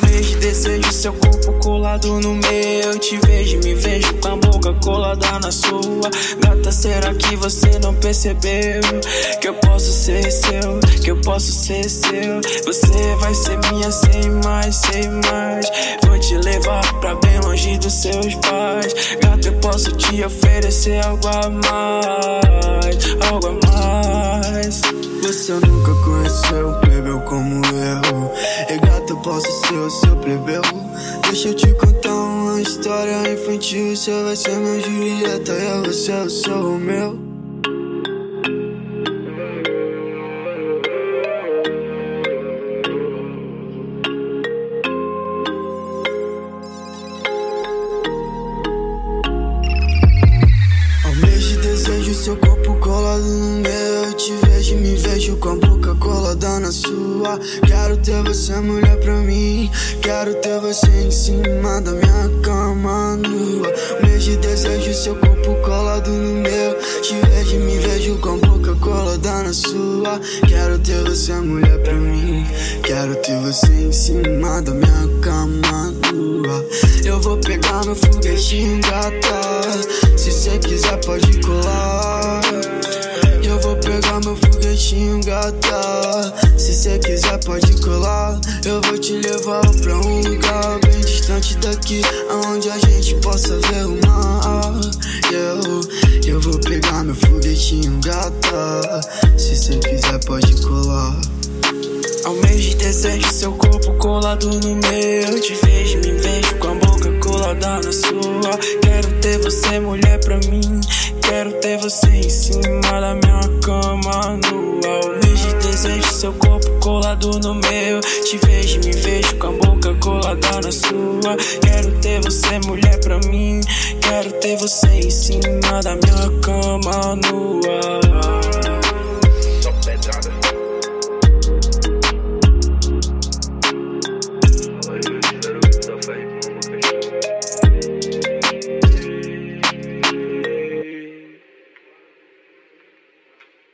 Comer de desejo, seu corpo colado no meu. Te vejo, me vejo com a boca colada na sua. Gata, será que você não percebeu? Que eu posso ser seu, que eu posso ser seu. Você vai ser minha, sem mais, sem mais. Levar pra bem longe dos seus pais. Gata, eu posso te oferecer algo a mais, algo a mais. Você nunca conheceu um plebeu como eu E gata, eu posso ser o seu plebeu Deixa eu te contar uma história infantil Você vai ser minha Julieta e eu vou ser o seu Almejo seu corpo colado no meu. Eu te vejo, me vejo com a boca colada na sua. Quero ter você mulher pra mim. Quero ter você em cima da minha cama nua. Almejo desejo seu corpo colado no meu. Te vejo, me vejo com a boca colada na sua. Quero ter você mulher pra mim. Quero ter você em cima da minha cama nua. Eu vou pegar meu foguetinho gata Se cê quiser pode colar foguetinho gata Se cê quiser pode colar Eu vou te levar pra um lugar bem distante daqui Aonde a gente possa ver o mar Eu, eu vou pegar meu foguetinho gata Se cê quiser pode colar Almejo desejo seu corpo colado no meu. Te vejo, me vejo com a boca colada na sua. Quero ter você, mulher, pra mim. Quero ter você em cima da minha cama nua. Seu corpo colado no meu. Te vejo, me vejo com a boca colada na sua. Quero ter você, mulher, pra mim. Quero ter você em cima da minha cama nua.